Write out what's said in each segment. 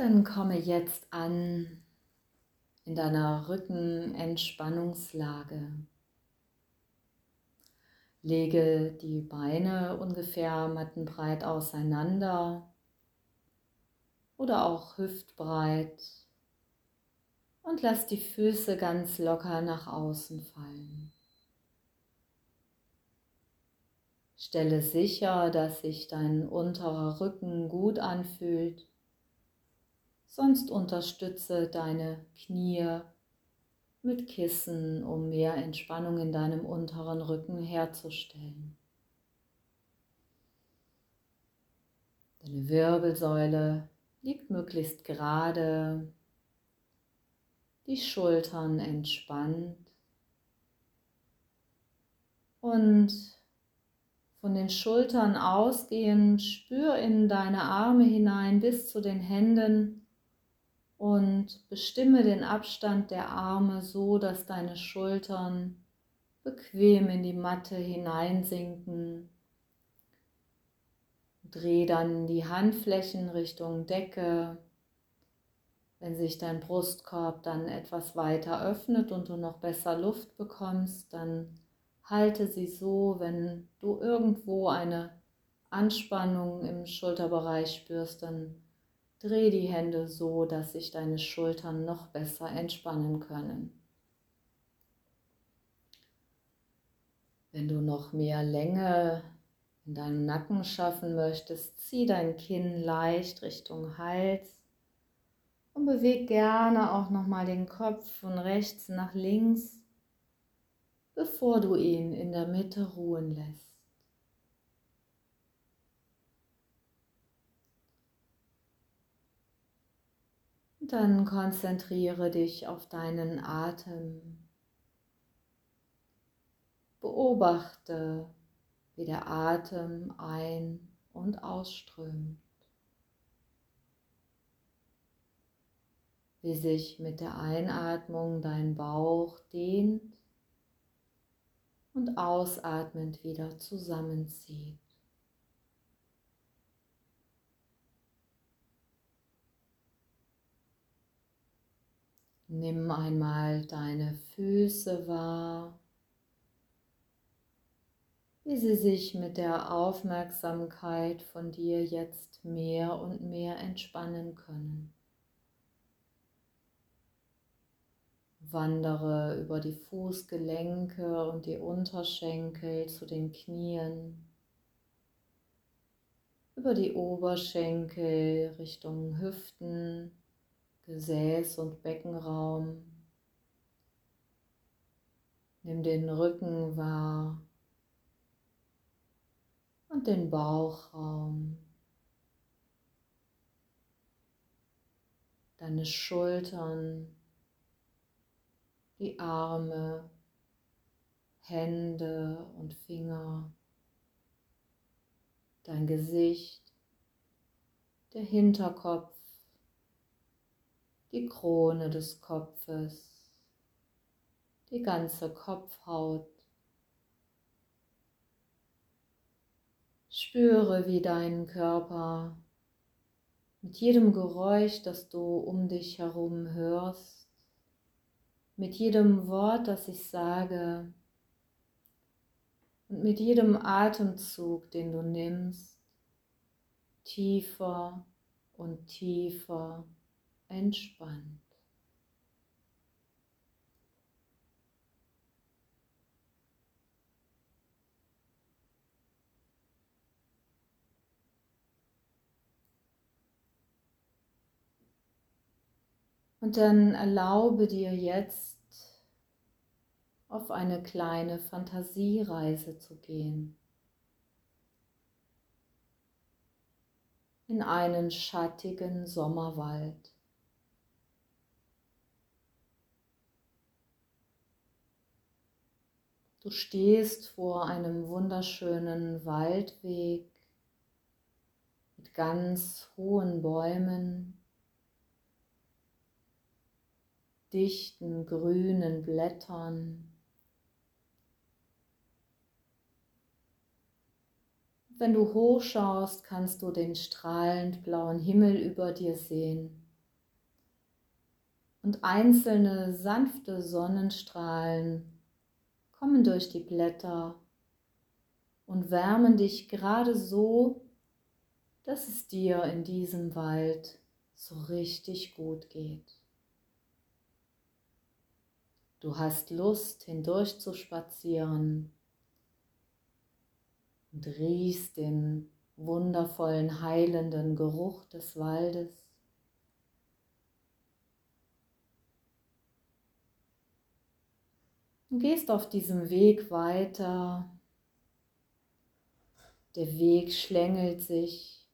dann komme jetzt an in deiner Rückenentspannungslage. Lege die Beine ungefähr mattenbreit auseinander oder auch hüftbreit und lass die Füße ganz locker nach außen fallen. Stelle sicher, dass sich dein unterer Rücken gut anfühlt. Sonst unterstütze deine Knie mit Kissen, um mehr Entspannung in deinem unteren Rücken herzustellen. Deine Wirbelsäule liegt möglichst gerade, die Schultern entspannt. Und von den Schultern ausgehend spür in deine Arme hinein bis zu den Händen und bestimme den Abstand der Arme so, dass deine Schultern bequem in die Matte hineinsinken. Dreh dann die Handflächen Richtung Decke. Wenn sich dein Brustkorb dann etwas weiter öffnet und du noch besser Luft bekommst, dann halte sie so, wenn du irgendwo eine Anspannung im Schulterbereich spürst, dann dreh die Hände so, dass sich deine Schultern noch besser entspannen können. Wenn du noch mehr Länge in deinem Nacken schaffen möchtest, zieh dein Kinn leicht Richtung Hals und beweg gerne auch noch mal den Kopf von rechts nach links bevor du ihn in der Mitte ruhen lässt. Dann konzentriere dich auf deinen Atem. Beobachte, wie der Atem ein- und ausströmt. Wie sich mit der Einatmung dein Bauch dehnt und ausatmend wieder zusammenzieht. Nimm einmal deine Füße wahr, wie sie sich mit der Aufmerksamkeit von dir jetzt mehr und mehr entspannen können. Wandere über die Fußgelenke und die Unterschenkel zu den Knien, über die Oberschenkel Richtung Hüften, Gesäß und Beckenraum. Nimm den Rücken wahr und den Bauchraum. Deine Schultern die Arme, Hände und Finger, dein Gesicht, der Hinterkopf, die Krone des Kopfes, die ganze Kopfhaut. Spüre, wie dein Körper mit jedem Geräusch, das du um dich herum hörst, mit jedem Wort, das ich sage und mit jedem Atemzug, den du nimmst, tiefer und tiefer entspannt. Und dann erlaube dir jetzt auf eine kleine Fantasiereise zu gehen. In einen schattigen Sommerwald. Du stehst vor einem wunderschönen Waldweg mit ganz hohen Bäumen, dichten grünen Blättern. Wenn du hochschaust, kannst du den strahlend blauen Himmel über dir sehen. Und einzelne sanfte Sonnenstrahlen kommen durch die Blätter und wärmen dich gerade so, dass es dir in diesem Wald so richtig gut geht. Du hast Lust hindurch zu spazieren und riechst den wundervollen, heilenden Geruch des Waldes. Du gehst auf diesem Weg weiter. Der Weg schlängelt sich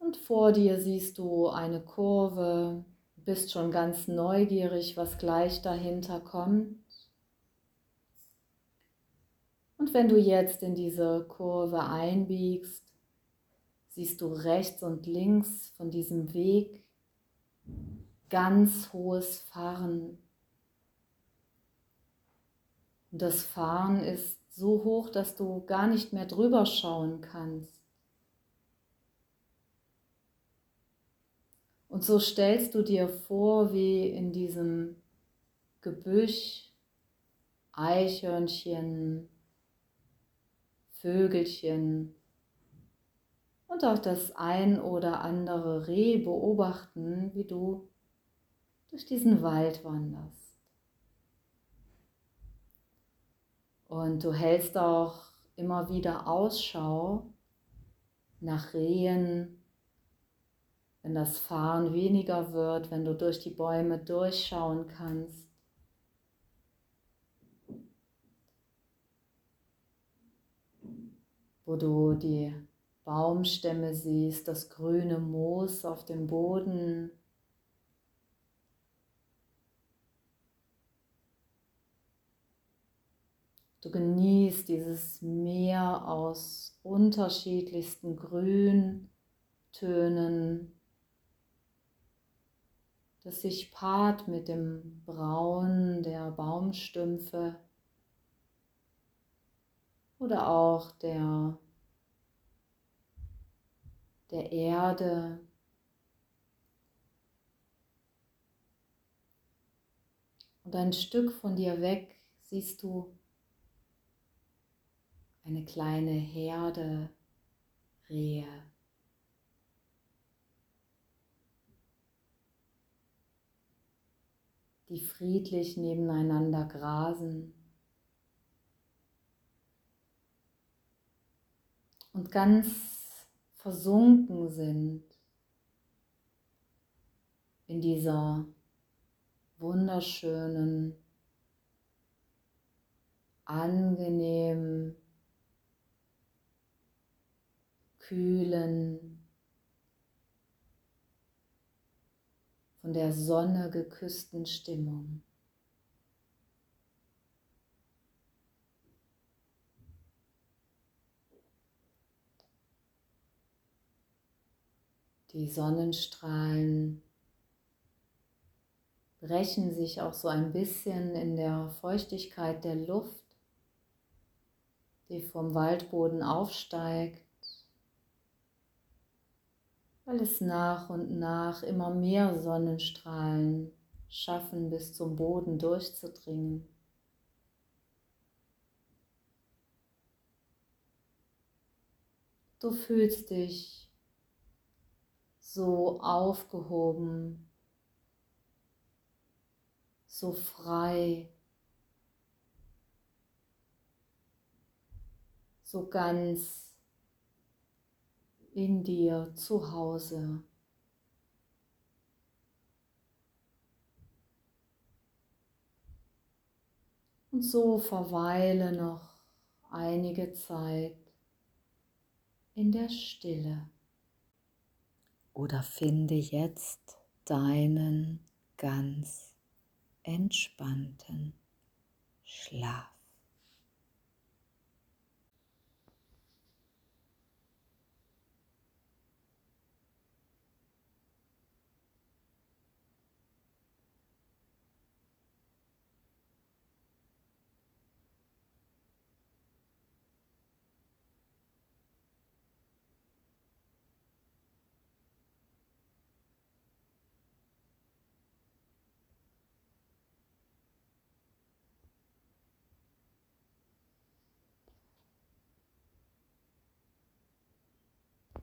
und vor dir siehst du eine Kurve, bist schon ganz neugierig, was gleich dahinter kommt. Und wenn du jetzt in diese Kurve einbiegst, siehst du rechts und links von diesem Weg ganz hohes Fahren. Und das Fahren ist so hoch, dass du gar nicht mehr drüber schauen kannst. Und so stellst du dir vor, wie in diesem Gebüsch Eichhörnchen, Vögelchen und auch das ein oder andere Reh beobachten, wie du durch diesen Wald wanderst. Und du hältst auch immer wieder Ausschau nach Rehen, wenn das Fahren weniger wird, wenn du durch die Bäume durchschauen kannst. wo du die Baumstämme siehst, das grüne Moos auf dem Boden. Du genießt dieses Meer aus unterschiedlichsten Grüntönen, das sich paart mit dem Braun der Baumstümpfe oder auch der, der Erde. Und ein Stück von dir weg siehst du eine kleine Herde Rehe. die friedlich nebeneinander grasen. und ganz versunken sind in dieser wunderschönen, angenehmen, kühlen, von der Sonne geküssten Stimmung. Die Sonnenstrahlen brechen sich auch so ein bisschen in der Feuchtigkeit der Luft, die vom Waldboden aufsteigt, weil es nach und nach immer mehr Sonnenstrahlen schaffen, bis zum Boden durchzudringen. Du fühlst dich so aufgehoben, so frei, so ganz in dir zu Hause. Und so verweile noch einige Zeit in der Stille oder finde jetzt deinen ganz entspannten Schlaf.